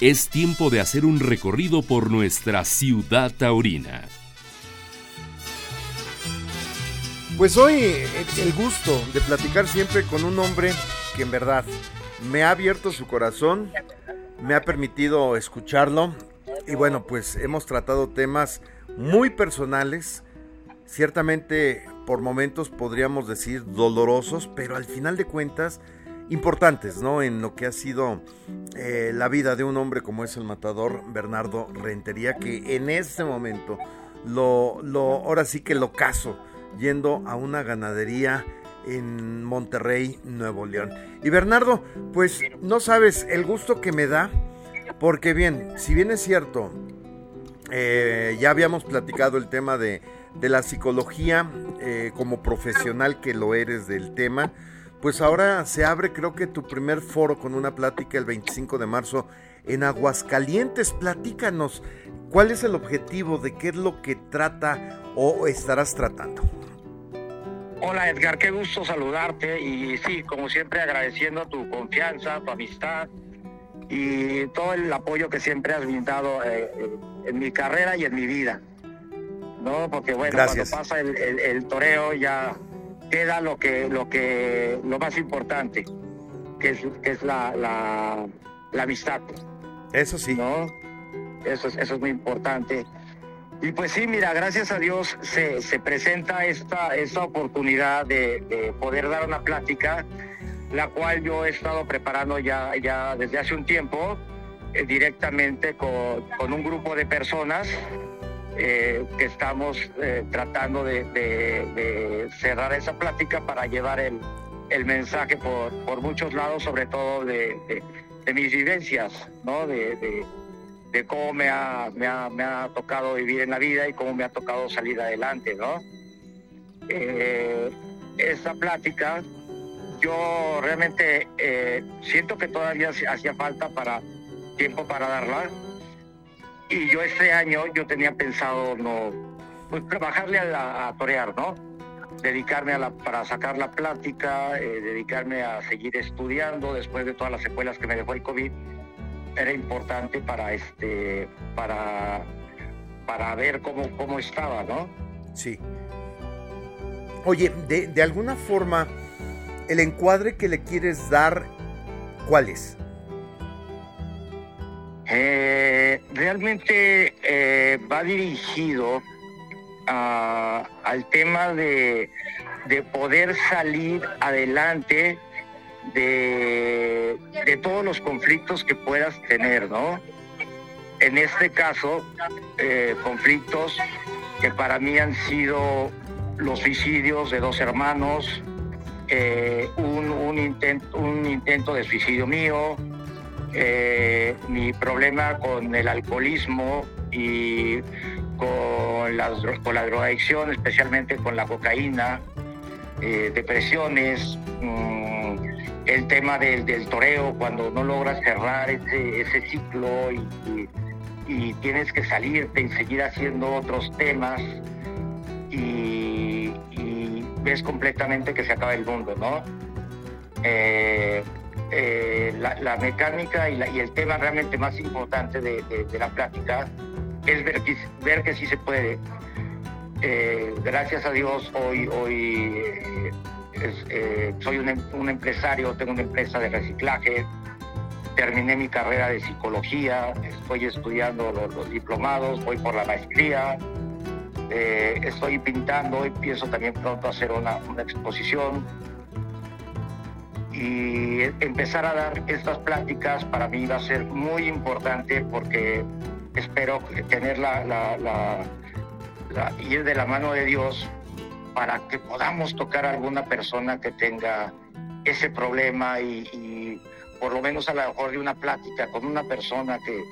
es tiempo de hacer un recorrido por nuestra ciudad taurina. Pues hoy el gusto de platicar siempre con un hombre que en verdad me ha abierto su corazón, me ha permitido escucharlo y bueno, pues hemos tratado temas muy personales, ciertamente por momentos podríamos decir dolorosos, pero al final de cuentas importantes, ¿no? En lo que ha sido eh, la vida de un hombre como es el matador Bernardo Rentería, que en este momento lo, ahora sí que lo caso, yendo a una ganadería en Monterrey, Nuevo León. Y Bernardo, pues no sabes el gusto que me da, porque bien, si bien es cierto, eh, ya habíamos platicado el tema de, de la psicología eh, como profesional que lo eres del tema, pues ahora se abre creo que tu primer foro con una plática el 25 de marzo en Aguascalientes. Platícanos, ¿cuál es el objetivo? ¿De qué es lo que trata o estarás tratando? Hola Edgar, qué gusto saludarte y sí, como siempre agradeciendo tu confianza, tu amistad y todo el apoyo que siempre has brindado eh, en mi carrera y en mi vida. ¿No? Porque bueno, cuando pasa el toreo ya queda lo que lo que lo más importante que es, que es la, la, amistad. Eso sí. No eso es, eso es muy importante. Y pues sí mira gracias a Dios se, se presenta esta esta oportunidad de, poder dar una plática la cual yo he estado preparando ya ya desde hace un tiempo eh, directamente con, con un grupo de personas eh, que estamos eh, tratando de, cerrar esa plática para llevar el, mensaje por, por, muchos lados, sobre todo de, mis vivencias, ¿no? de, cómo me ha, tocado vivir en la vida y cómo me ha tocado salir adelante. ¿no? Eh, esta plática, yo realmente siento que todavía hacía falta para tiempo para darla y yo este año yo tenía pensado no pues trabajarle a, torear, ¿no? Dedicarme a la, para sacar la plática, eh, dedicarme a seguir estudiando después de todas las secuelas que me dejó el COVID. Era importante para este para para ver cómo, cómo estaba, ¿no? Sí. Oye, de, de alguna forma, el encuadre que le quieres dar, ¿cuál es? Eh, realmente eh, va dirigido al tema de, poder salir adelante de, todos los conflictos que puedas tener, ¿no? En este caso, eh, conflictos que para mí han sido los suicidios de dos hermanos, un, un, intento, un intento de suicidio mío, eh, mi problema con el alcoholismo y con, las, con la drogadicción, especialmente con la cocaína, eh, depresiones, mm, el tema del, del, toreo, cuando no logras cerrar ese, ciclo y, y, tienes que salirte y seguir haciendo otros temas y, ves completamente que se acaba el mundo, ¿no? Eh, eh, la, mecánica y, el tema realmente más importante de, la plática es ver que, ver que sí se puede. Eh, gracias a Dios hoy, hoy eh, soy un, empresario, tengo una empresa de reciclaje, terminé mi carrera de psicología, estoy estudiando los, diplomados, voy por la maestría, estoy pintando y pienso también pronto hacer una exposición y empezar a dar estas pláticas para mí va a ser muy importante porque espero tener la, la, ir de la mano de Dios para que podamos tocar a alguna persona que tenga ese problema y, por lo menos a lo mejor de una plática con una persona que,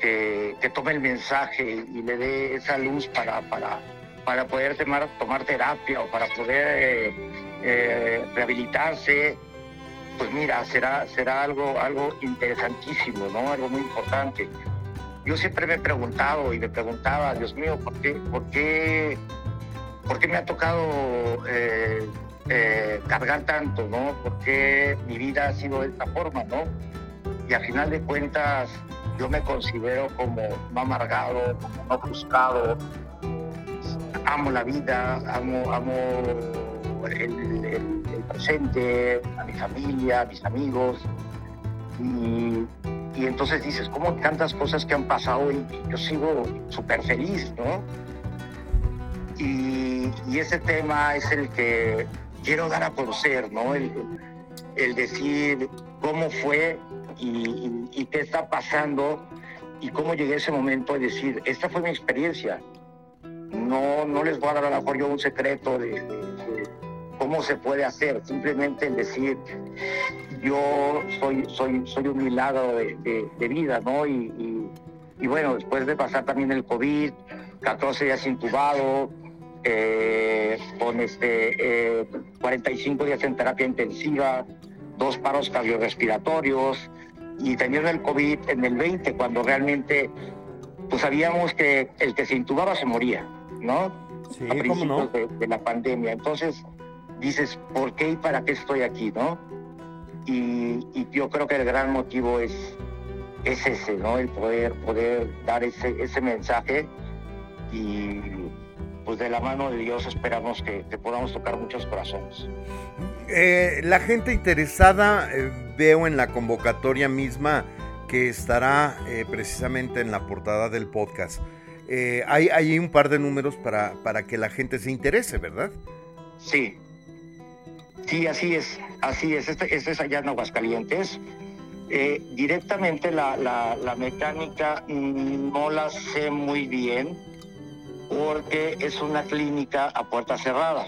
que, tome el mensaje y le dé esa luz para, para, para poder tomar, terapia o para poder eh, eh, rehabilitarse, pues mira, será, será algo, algo interesantísimo, ¿no? Algo muy importante. Yo siempre me he preguntado y me preguntaba, Dios mío, ¿por qué, por qué, por qué me ha tocado eh, eh, cargar tanto, ¿no? ¿Por qué mi vida ha sido de esta forma, ¿no? y a final de cuentas yo me considero como no amargado, no buscado, amo la vida, amo, amo el, presente, a mi familia, a mis amigos. Y, entonces dices, ¿cómo tantas cosas que han pasado y yo sigo súper feliz, ¿no? Y, ese tema es el que quiero dar a conocer, ¿no? El, decir cómo fue y, qué está pasando y cómo llegué a ese momento de decir, esta fue mi experiencia. No, no les voy a dar a lo mejor yo un secreto de cómo se puede hacer, simplemente el decir, yo soy, soy, soy un milagro de, vida, ¿no? Y, bueno, después de pasar también el COVID, 14 días intubado, eh, con este, 45 eh, días en terapia intensiva, dos paros cardiorrespiratorios, y teniendo el COVID en el 20, cuando realmente pues sabíamos que el que se intubaba se moría, ¿no? Sí, a principios de, la pandemia. Entonces, dices, ¿por qué y para qué estoy aquí, no? Y, yo creo que el gran motivo es, es ese, ¿no? El poder, poder dar ese, ese mensaje y pues de la mano de Dios esperamos que, podamos tocar muchos corazones. Eh, la gente interesada, eh, veo en la convocatoria misma que estará eh, precisamente en la portada del podcast. hay, hay un par de números para, para que la gente se interese, ¿verdad? Sí, Sí, así es, así es. Este, este es allá en Aguascalientes. Eh, directamente la, la, mecánica no la sé muy bien porque es una clínica a puerta cerrada,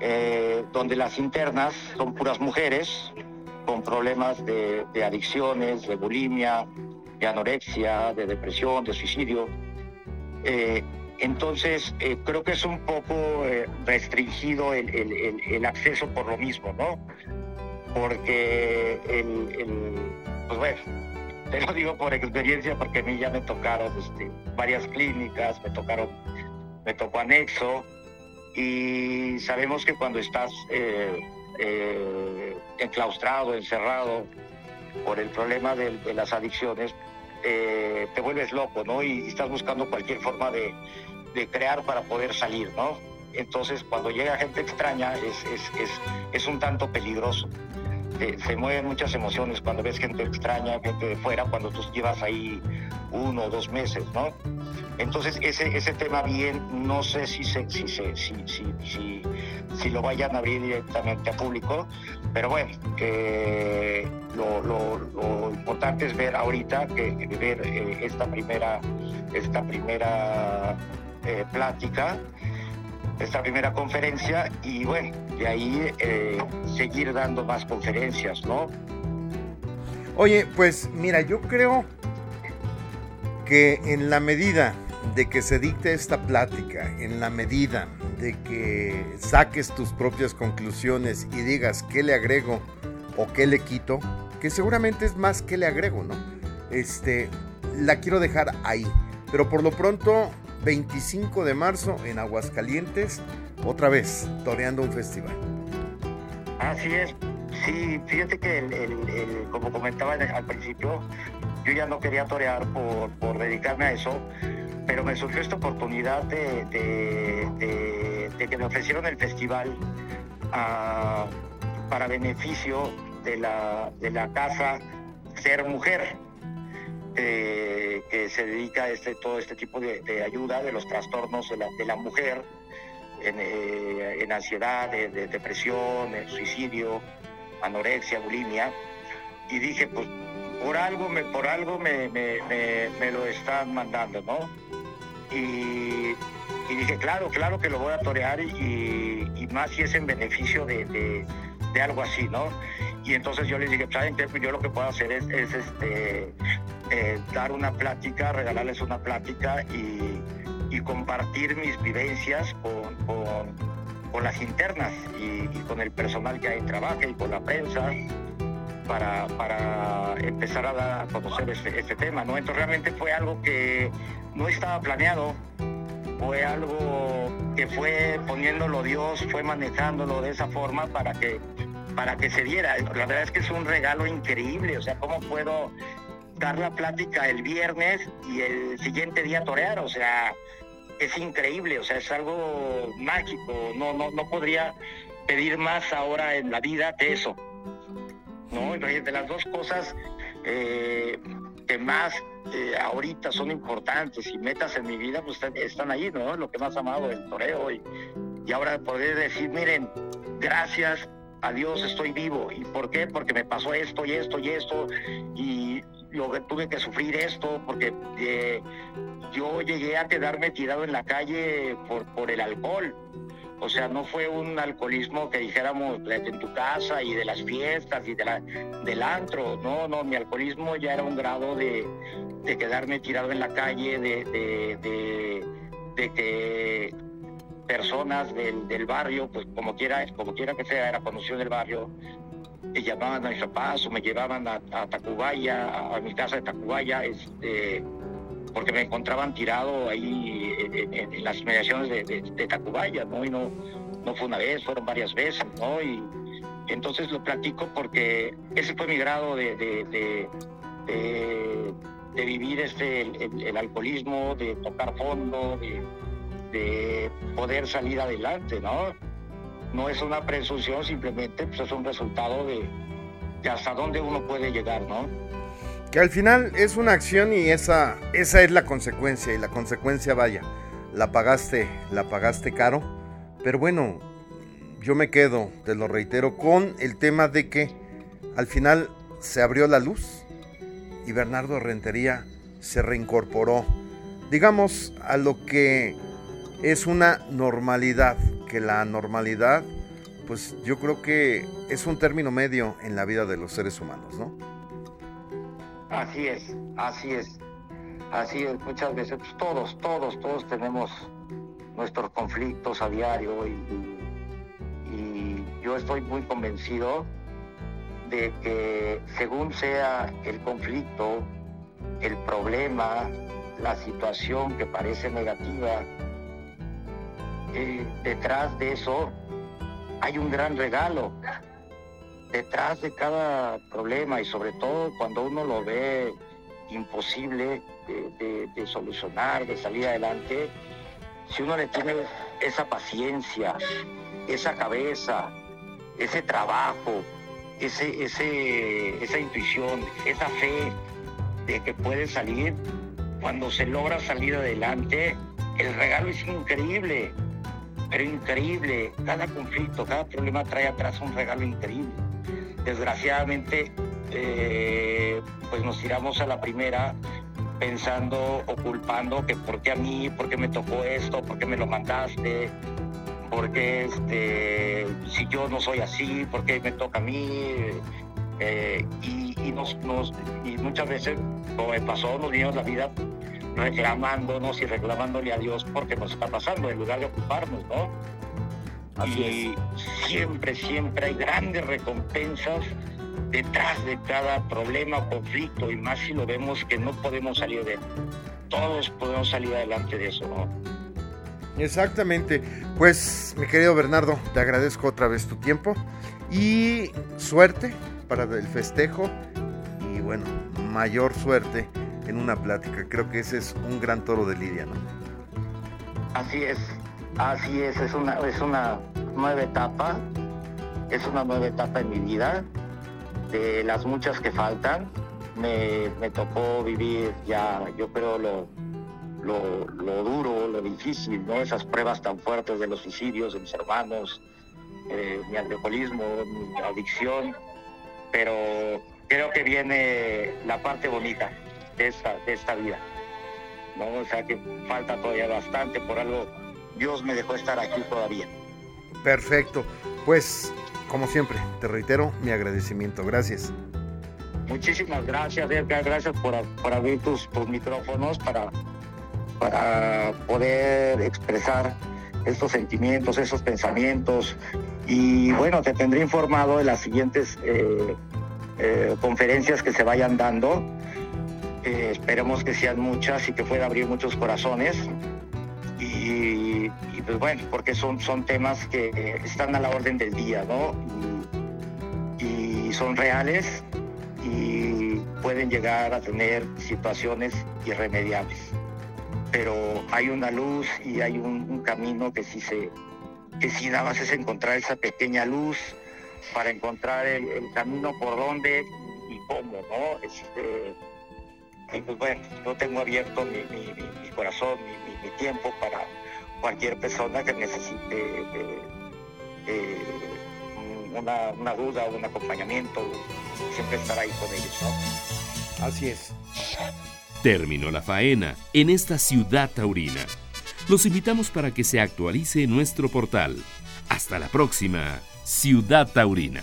eh, donde las internas son puras mujeres con problemas de, de adicciones, de bulimia, de anorexia, de depresión, de suicidio. Eh, entonces, eh, creo que es un poco eh, restringido el, acceso por lo mismo, ¿no? Porque, pues bueno, te lo digo por experiencia, porque a mí ya me tocaron este, varias clínicas, me tocaron, me tocó anexo, y sabemos que cuando estás eh, enclaustrado, encerrado por el problema de, las adicciones, te vuelves loco, ¿no? y, estás buscando cualquier forma de, crear para poder salir, ¿no? Entonces, cuando llega gente extraña, es un tanto peligroso. se mueven muchas emociones cuando ves gente extraña, gente de fuera, cuando tú llevas ahí uno o dos meses, ¿no? Entonces, ese, ese tema bien, no sé si, se, si, si, si, si, lo vayan a abrir directamente a público, pero bueno, lo, importante es ver ahorita, que, ver eh, esta primera, esta primera eh, plática, esta primera conferencia y bueno, de ahí eh, seguir dando más conferencias, ¿no? Oye, pues mira, yo creo que en la medida de que se dicte esta plática, en la medida de que saques tus propias conclusiones y digas qué le agrego o qué le quito, que seguramente es más que le agrego, ¿no? Este, la quiero dejar ahí. Pero por lo pronto 25 de marzo en Aguascalientes, otra vez toreando un festival. Así es, sí, fíjate que como comentaba al principio, yo ya no quería torear por, dedicarme a eso, pero me surgió esta oportunidad de, que me ofrecieron el festival ah, para beneficio de la, de la casa Ser Mujer eh, que se dedica a este, todo este tipo de, ayuda de los trastornos de la, mujer, en, eh, ansiedad, de, depresión, en suicidio, anorexia, bulimia. Y dije, pues por algo me, por algo me, lo están mandando, ¿no? Y, dije, claro, claro que lo voy a torear y, más si es en beneficio de, algo así, ¿no? Y entonces yo les dije, ¿saben qué? Pues yo lo que puedo hacer es, es este, eh, dar una plática, regalarles una plática y, compartir mis vivencias con, las internas y, con el personal que ahí trabaja y con la prensa para, empezar a, dar a conocer este, este, tema. ¿no? Entonces realmente fue algo que no estaba planeado, fue algo que fue poniéndolo Dios, fue manejándolo de esa forma para que para que se diera. La verdad es que es un regalo increíble, o sea, ¿cómo puedo dar la plática el viernes y el siguiente día torear? O sea, es increíble, o sea, es algo mágico, no, no, no podría pedir más ahora en la vida que eso. ¿No? De las dos cosas eh, que más eh, ahorita son importantes y metas en mi vida, pues están ahí, ¿no? Lo que más amado, el toreo. Y, y ahora poder decir, miren, gracias a Dios estoy vivo. ¿Y por qué? Porque me pasó esto y esto y esto. Y yo tuve que sufrir esto porque eh, yo llegué a quedarme tirado en la calle por, por el alcohol. O sea, no fue un alcoholismo que dijéramos en tu casa y de las fiestas y de la, del antro. No, no, mi alcoholismo ya era un grado de, quedarme tirado en la calle, de, de, de, que personas del, barrio, pues como quiera, como quiera que sea, era conocido del barrio, me llamaban a mis papás o me llevaban a, Tacubaya, a mi casa de Tacubaya, este, porque me encontraban tirado ahí en, las inmediaciones de, Tacubaya, ¿no? Y no, no fue una vez, fueron varias veces, ¿no? Y entonces lo platico porque ese fue mi grado de, de, vivir este, el, alcoholismo, de tocar fondo, de, poder salir adelante, ¿no? No es una presunción, simplemente pues, es un resultado de, de hasta dónde uno puede llegar, ¿no? Que al final es una acción y esa, esa es la consecuencia. Y la consecuencia, vaya, la pagaste, la pagaste caro. Pero bueno, yo me quedo, te lo reitero, con el tema de que al final se abrió la luz y Bernardo Rentería se reincorporó, digamos, a lo que es una normalidad, que la normalidad, pues yo creo que es un término medio en la vida de los seres humanos, ¿no? Así es, así es. Así es, muchas veces pues, todos, todos, todos tenemos nuestros conflictos a diario y, yo estoy muy convencido de que según sea el conflicto, el problema, la situación que parece negativa, eh, detrás de eso hay un gran regalo detrás de cada problema y sobre todo cuando uno lo ve imposible de, solucionar, de salir adelante, si uno le tiene esa paciencia, esa cabeza, ese trabajo, ese, ese, esa intuición, esa fe de que puede salir, cuando se logra salir adelante, el regalo es increíble, pero increíble. Cada conflicto, cada problema trae atrás un regalo increíble desgraciadamente eh, pues nos tiramos a la primera pensando o culpando que por qué a mí, por qué me tocó esto, por qué me lo mandaste, por qué este, si yo no soy así, por qué me toca a mí. Eh, y, nos, y muchas veces, como me pasó, nos vimos la vida reclamándonos y reclamándole a Dios porque nos está pasando en lugar de ocuparnos, ¿no? Y siempre, siempre hay grandes recompensas detrás de cada problema o conflicto y más si lo vemos que no podemos salir de él. Todos podemos salir adelante de eso, ¿no? Exactamente. Pues, mi querido Bernardo, te agradezco otra vez tu tiempo y suerte para el festejo y bueno, mayor suerte en una plática. Creo que ese es un gran toro de Lidia, ¿no? Así es. Así es, es una, es una nueva etapa, es una nueva etapa en mi vida, de las muchas que faltan. Me, tocó vivir ya, yo creo, lo, lo, duro, lo difícil, ¿no? Esas pruebas tan fuertes de los suicidios de mis hermanos, eh, mi alcoholismo, mi adicción, pero creo que viene la parte bonita de esta, de esta vida. ¿no? O sea que falta todavía bastante por algo Dios me dejó estar aquí todavía. Perfecto. Pues, como siempre, te reitero mi agradecimiento. Gracias. Muchísimas gracias, Edgar. Gracias por, abrir tus, micrófonos para, para poder expresar estos sentimientos, esos pensamientos. Y bueno, te tendré informado de las siguientes eh, eh, conferencias que se vayan dando. Eh, esperemos que sean muchas y que pueda abrir muchos corazones. Y, pues bueno, porque son, son temas que están a la orden del día, ¿no? son reales y pueden llegar a tener situaciones irremediables. Pero hay una luz y hay un, camino que si se que si nada más es encontrar esa pequeña luz para encontrar el, camino por dónde y cómo, ¿no? Este, y pues bueno, yo tengo abierto mi, corazón, mi, tiempo para cualquier persona que necesite eh, eh, una, una, duda, un acompañamiento, siempre estar ahí con ellos, ¿no? Así es. Terminó la faena en esta ciudad taurina. Los invitamos para que se actualice nuestro portal. Hasta la próxima, Ciudad Taurina.